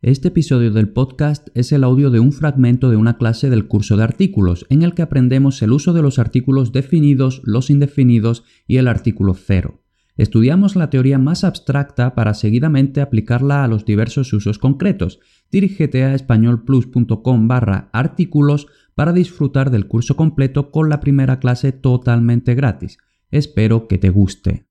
Este episodio del podcast es el audio de un fragmento de una clase del curso de artículos, en el que aprendemos el uso de los artículos definidos, los indefinidos y el artículo cero. Estudiamos la teoría más abstracta para seguidamente aplicarla a los diversos usos concretos. Dirígete a españolplus.com barra artículos para disfrutar del curso completo con la primera clase totalmente gratis. Espero que te guste.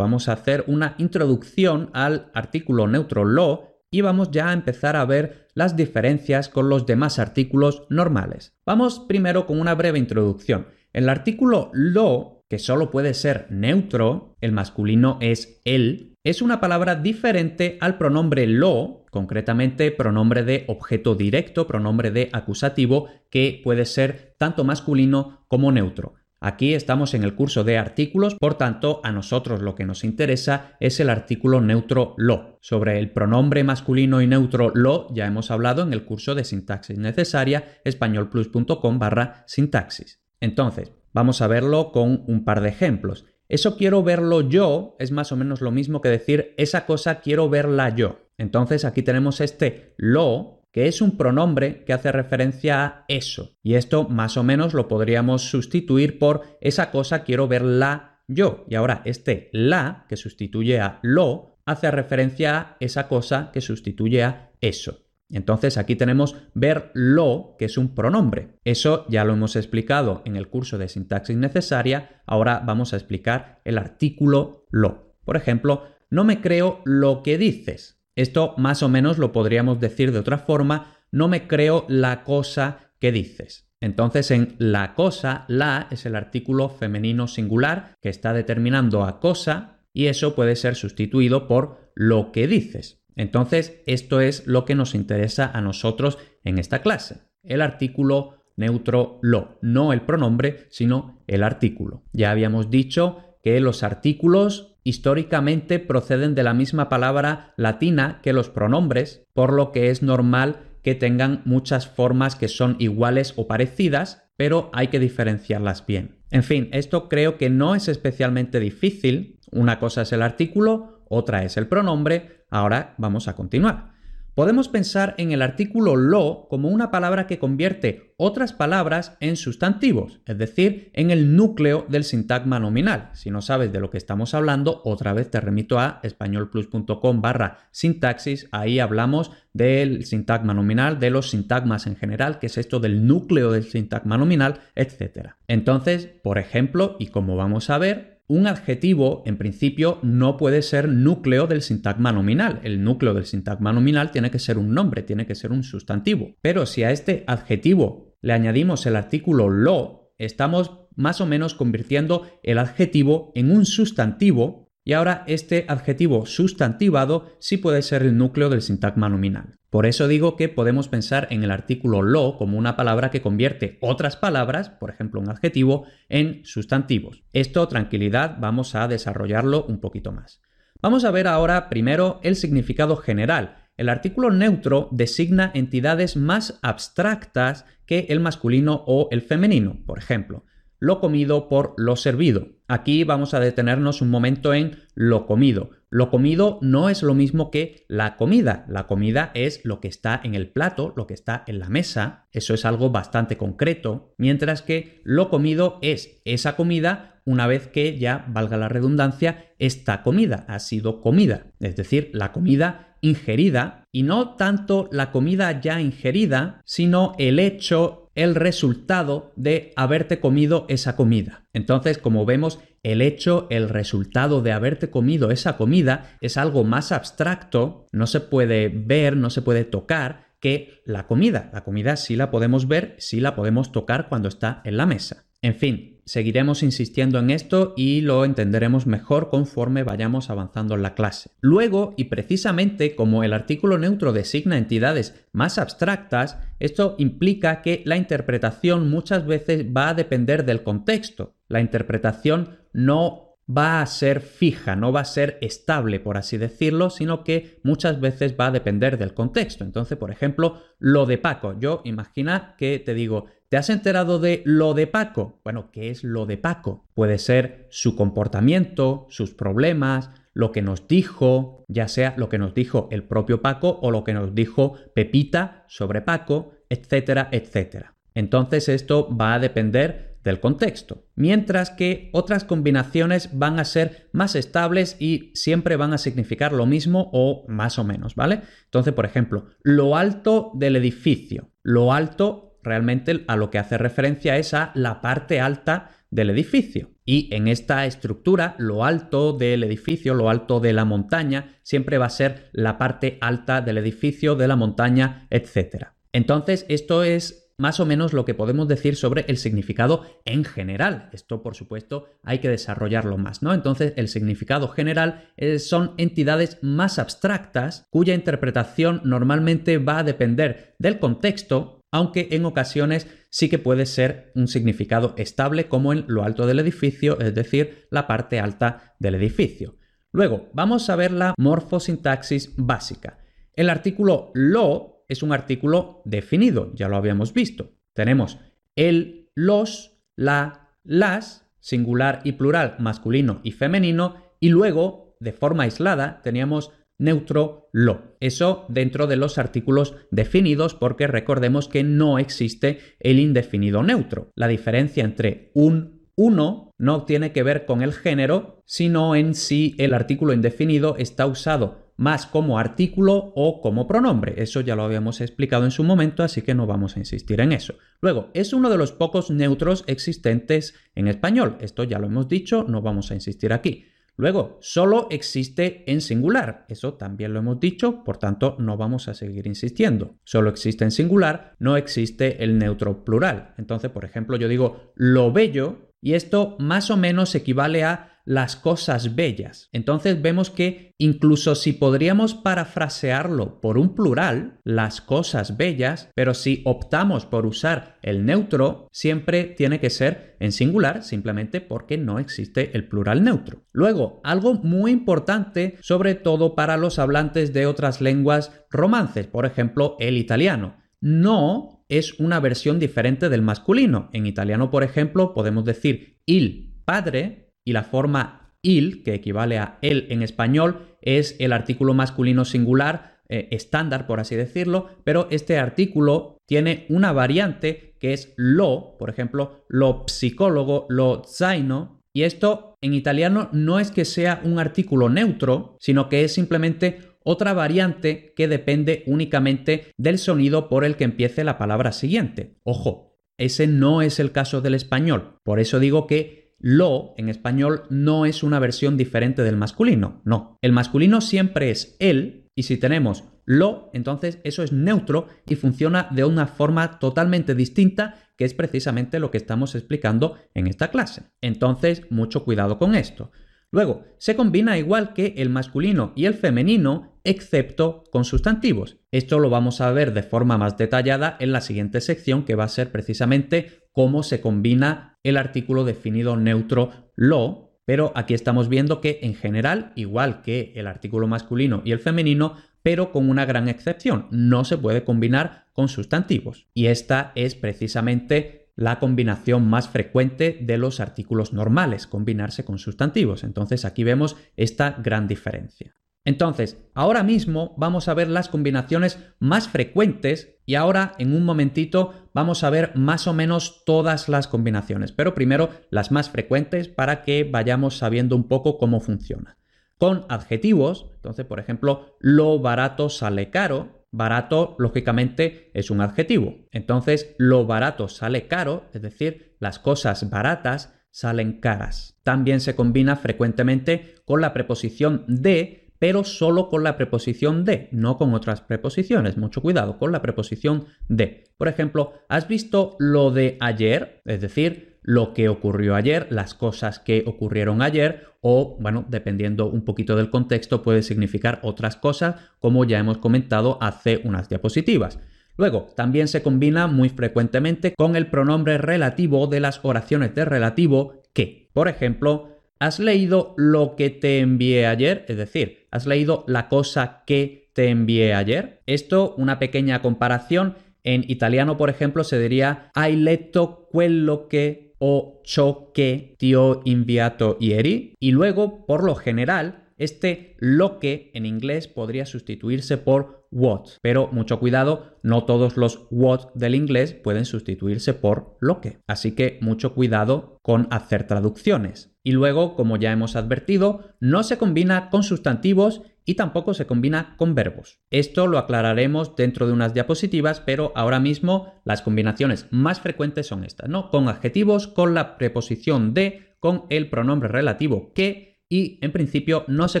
Vamos a hacer una introducción al artículo neutro lo y vamos ya a empezar a ver las diferencias con los demás artículos normales. Vamos primero con una breve introducción. El artículo lo, que solo puede ser neutro, el masculino es él, es una palabra diferente al pronombre lo, concretamente pronombre de objeto directo, pronombre de acusativo, que puede ser tanto masculino como neutro. Aquí estamos en el curso de artículos, por tanto, a nosotros lo que nos interesa es el artículo neutro lo. Sobre el pronombre masculino y neutro lo ya hemos hablado en el curso de sintaxis necesaria españolplus.com barra sintaxis. Entonces, vamos a verlo con un par de ejemplos. Eso quiero verlo yo es más o menos lo mismo que decir esa cosa quiero verla yo. Entonces aquí tenemos este lo que es un pronombre que hace referencia a eso. Y esto más o menos lo podríamos sustituir por esa cosa quiero verla yo. Y ahora este la, que sustituye a lo, hace referencia a esa cosa que sustituye a eso. Entonces aquí tenemos ver lo, que es un pronombre. Eso ya lo hemos explicado en el curso de sintaxis necesaria. Ahora vamos a explicar el artículo lo. Por ejemplo, no me creo lo que dices. Esto más o menos lo podríamos decir de otra forma, no me creo la cosa que dices. Entonces en la cosa, la es el artículo femenino singular que está determinando a cosa y eso puede ser sustituido por lo que dices. Entonces esto es lo que nos interesa a nosotros en esta clase. El artículo neutro lo, no el pronombre, sino el artículo. Ya habíamos dicho que los artículos históricamente proceden de la misma palabra latina que los pronombres, por lo que es normal que tengan muchas formas que son iguales o parecidas, pero hay que diferenciarlas bien. En fin, esto creo que no es especialmente difícil. Una cosa es el artículo, otra es el pronombre. Ahora vamos a continuar. Podemos pensar en el artículo lo como una palabra que convierte otras palabras en sustantivos, es decir, en el núcleo del sintagma nominal. Si no sabes de lo que estamos hablando, otra vez te remito a españolplus.com barra sintaxis, ahí hablamos del sintagma nominal, de los sintagmas en general, que es esto del núcleo del sintagma nominal, etc. Entonces, por ejemplo, y como vamos a ver, un adjetivo, en principio, no puede ser núcleo del sintagma nominal. El núcleo del sintagma nominal tiene que ser un nombre, tiene que ser un sustantivo. Pero si a este adjetivo le añadimos el artículo lo, estamos más o menos convirtiendo el adjetivo en un sustantivo y ahora este adjetivo sustantivado sí puede ser el núcleo del sintagma nominal. Por eso digo que podemos pensar en el artículo lo como una palabra que convierte otras palabras, por ejemplo un adjetivo, en sustantivos. Esto, tranquilidad, vamos a desarrollarlo un poquito más. Vamos a ver ahora primero el significado general. El artículo neutro designa entidades más abstractas que el masculino o el femenino, por ejemplo lo comido por lo servido. Aquí vamos a detenernos un momento en lo comido. Lo comido no es lo mismo que la comida. La comida es lo que está en el plato, lo que está en la mesa. Eso es algo bastante concreto. Mientras que lo comido es esa comida una vez que ya, valga la redundancia, esta comida ha sido comida. Es decir, la comida ingerida y no tanto la comida ya ingerida, sino el hecho el resultado de haberte comido esa comida. Entonces, como vemos, el hecho, el resultado de haberte comido esa comida es algo más abstracto, no se puede ver, no se puede tocar que la comida. La comida sí la podemos ver, sí la podemos tocar cuando está en la mesa. En fin, Seguiremos insistiendo en esto y lo entenderemos mejor conforme vayamos avanzando en la clase. Luego, y precisamente como el artículo neutro designa entidades más abstractas, esto implica que la interpretación muchas veces va a depender del contexto. La interpretación no va a ser fija, no va a ser estable, por así decirlo, sino que muchas veces va a depender del contexto. Entonces, por ejemplo, lo de Paco. Yo imagina que te digo, ¿te has enterado de lo de Paco? Bueno, ¿qué es lo de Paco? Puede ser su comportamiento, sus problemas, lo que nos dijo, ya sea lo que nos dijo el propio Paco o lo que nos dijo Pepita sobre Paco, etcétera, etcétera. Entonces esto va a depender del contexto, mientras que otras combinaciones van a ser más estables y siempre van a significar lo mismo o más o menos, ¿vale? Entonces, por ejemplo, lo alto del edificio. Lo alto realmente a lo que hace referencia es a la parte alta del edificio. Y en esta estructura, lo alto del edificio, lo alto de la montaña, siempre va a ser la parte alta del edificio, de la montaña, etc. Entonces, esto es más o menos lo que podemos decir sobre el significado en general. Esto, por supuesto, hay que desarrollarlo más, ¿no? Entonces, el significado general eh, son entidades más abstractas cuya interpretación normalmente va a depender del contexto, aunque en ocasiones sí que puede ser un significado estable como en lo alto del edificio, es decir, la parte alta del edificio. Luego, vamos a ver la morfosintaxis básica. El artículo lo es un artículo definido, ya lo habíamos visto. Tenemos el, los, la, las, singular y plural, masculino y femenino, y luego, de forma aislada, teníamos neutro, lo. Eso dentro de los artículos definidos porque recordemos que no existe el indefinido neutro. La diferencia entre un uno no tiene que ver con el género, sino en si el artículo indefinido está usado más como artículo o como pronombre. Eso ya lo habíamos explicado en su momento, así que no vamos a insistir en eso. Luego, es uno de los pocos neutros existentes en español. Esto ya lo hemos dicho, no vamos a insistir aquí. Luego, solo existe en singular. Eso también lo hemos dicho, por tanto, no vamos a seguir insistiendo. Solo existe en singular, no existe el neutro plural. Entonces, por ejemplo, yo digo lo bello y esto más o menos equivale a las cosas bellas. Entonces vemos que incluso si podríamos parafrasearlo por un plural, las cosas bellas, pero si optamos por usar el neutro, siempre tiene que ser en singular, simplemente porque no existe el plural neutro. Luego, algo muy importante, sobre todo para los hablantes de otras lenguas romances, por ejemplo, el italiano. No es una versión diferente del masculino. En italiano, por ejemplo, podemos decir il padre y la forma il, que equivale a él en español, es el artículo masculino singular eh, estándar, por así decirlo, pero este artículo tiene una variante que es lo, por ejemplo, lo psicólogo, lo zaino, y esto en italiano no es que sea un artículo neutro, sino que es simplemente otra variante que depende únicamente del sonido por el que empiece la palabra siguiente. Ojo, ese no es el caso del español. Por eso digo que lo en español no es una versión diferente del masculino, no. El masculino siempre es él y si tenemos lo, entonces eso es neutro y funciona de una forma totalmente distinta que es precisamente lo que estamos explicando en esta clase. Entonces, mucho cuidado con esto. Luego, se combina igual que el masculino y el femenino, excepto con sustantivos. Esto lo vamos a ver de forma más detallada en la siguiente sección, que va a ser precisamente cómo se combina el artículo definido neutro lo, pero aquí estamos viendo que en general, igual que el artículo masculino y el femenino, pero con una gran excepción, no se puede combinar con sustantivos. Y esta es precisamente la combinación más frecuente de los artículos normales, combinarse con sustantivos. Entonces aquí vemos esta gran diferencia. Entonces, ahora mismo vamos a ver las combinaciones más frecuentes y ahora en un momentito vamos a ver más o menos todas las combinaciones, pero primero las más frecuentes para que vayamos sabiendo un poco cómo funciona. Con adjetivos, entonces por ejemplo, lo barato sale caro, Barato, lógicamente, es un adjetivo. Entonces, lo barato sale caro, es decir, las cosas baratas salen caras. También se combina frecuentemente con la preposición de, pero solo con la preposición de, no con otras preposiciones. Mucho cuidado con la preposición de. Por ejemplo, ¿has visto lo de ayer? Es decir, lo que ocurrió ayer, las cosas que ocurrieron ayer o, bueno, dependiendo un poquito del contexto, puede significar otras cosas, como ya hemos comentado hace unas diapositivas. Luego, también se combina muy frecuentemente con el pronombre relativo de las oraciones de relativo que, por ejemplo, ¿has leído lo que te envié ayer? Es decir, ¿has leído la cosa que te envié ayer? Esto, una pequeña comparación, En italiano, por ejemplo, se diría hai letto quello che o ciò che ti ho inviato ieri. Y luego, por lo general, este lo que en inglés podría sustituirse por what, pero mucho cuidado, no todos los what del inglés pueden sustituirse por lo que. Así que mucho cuidado con hacer traducciones. Y luego, como ya hemos advertido, no se combina con sustantivos y tampoco se combina con verbos. Esto lo aclararemos dentro de unas diapositivas, pero ahora mismo las combinaciones más frecuentes son estas, ¿no? Con adjetivos, con la preposición de, con el pronombre relativo que y en principio no se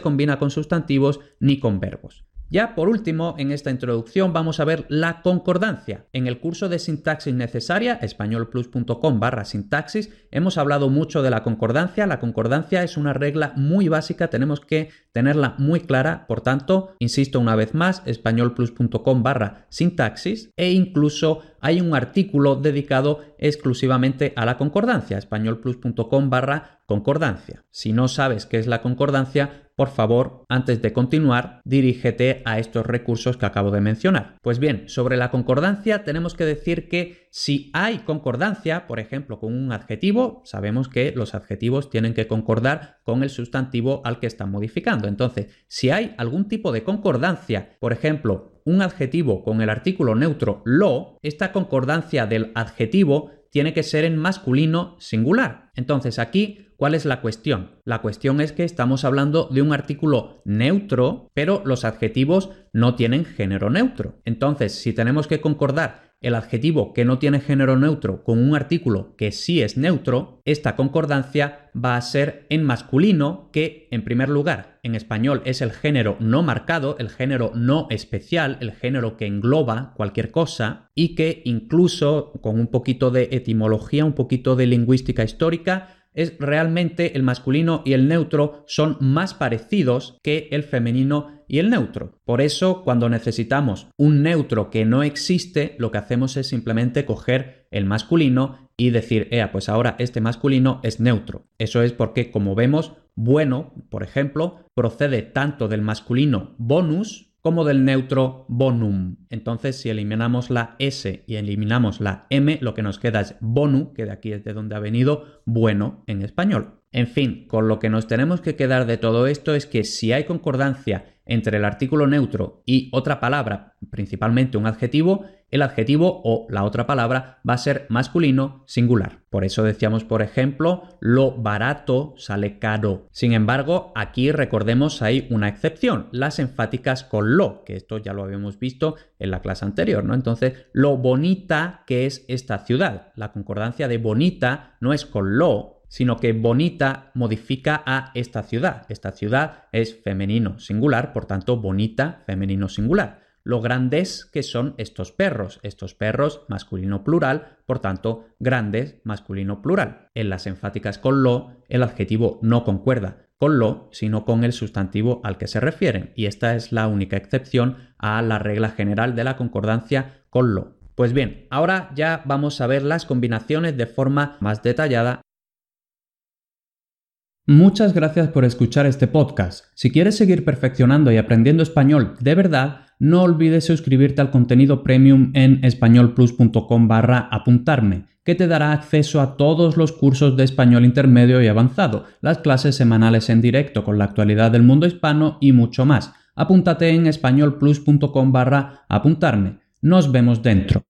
combina con sustantivos ni con verbos. Ya por último, en esta introducción vamos a ver la concordancia. En el curso de sintaxis necesaria, españolplus.com barra sintaxis, hemos hablado mucho de la concordancia. La concordancia es una regla muy básica, tenemos que tenerla muy clara. Por tanto, insisto una vez más, españolplus.com barra sintaxis e incluso hay un artículo dedicado exclusivamente a la concordancia, españolplus.com barra concordancia. Si no sabes qué es la concordancia, por favor, antes de continuar, dirígete a estos recursos que acabo de mencionar. Pues bien, sobre la concordancia tenemos que decir que si hay concordancia, por ejemplo, con un adjetivo, sabemos que los adjetivos tienen que concordar con el sustantivo al que están modificando. Entonces, si hay algún tipo de concordancia, por ejemplo, un adjetivo con el artículo neutro lo, esta concordancia del adjetivo tiene que ser en masculino singular. Entonces aquí, ¿cuál es la cuestión? La cuestión es que estamos hablando de un artículo neutro, pero los adjetivos no tienen género neutro. Entonces, si tenemos que concordar el adjetivo que no tiene género neutro con un artículo que sí es neutro, esta concordancia va a ser en masculino, que en primer lugar en español es el género no marcado, el género no especial, el género que engloba cualquier cosa y que incluso con un poquito de etimología, un poquito de lingüística histórica, es realmente el masculino y el neutro son más parecidos que el femenino y el neutro. Por eso, cuando necesitamos un neutro que no existe, lo que hacemos es simplemente coger el masculino y decir, ea, pues ahora este masculino es neutro. Eso es porque, como vemos, bueno, por ejemplo, procede tanto del masculino bonus, como del neutro bonum. Entonces, si eliminamos la S y eliminamos la M, lo que nos queda es bonu, que de aquí es de donde ha venido bueno en español. En fin, con lo que nos tenemos que quedar de todo esto es que si hay concordancia entre el artículo neutro y otra palabra, principalmente un adjetivo, el adjetivo o la otra palabra va a ser masculino singular. Por eso decíamos, por ejemplo, lo barato sale caro. Sin embargo, aquí recordemos hay una excepción, las enfáticas con lo, que esto ya lo habíamos visto en la clase anterior, ¿no? Entonces, lo bonita que es esta ciudad. La concordancia de bonita no es con lo, sino que bonita modifica a esta ciudad. Esta ciudad es femenino singular, por tanto, bonita femenino singular. Lo grandes que son estos perros, estos perros masculino plural, por tanto, grandes masculino plural. En las enfáticas con lo, el adjetivo no concuerda con lo, sino con el sustantivo al que se refieren, y esta es la única excepción a la regla general de la concordancia con lo. Pues bien, ahora ya vamos a ver las combinaciones de forma más detallada Muchas gracias por escuchar este podcast. Si quieres seguir perfeccionando y aprendiendo español de verdad, no olvides suscribirte al contenido premium en españolplus.com barra apuntarme, que te dará acceso a todos los cursos de español intermedio y avanzado, las clases semanales en directo con la actualidad del mundo hispano y mucho más. Apúntate en españolplus.com barra apuntarme. Nos vemos dentro.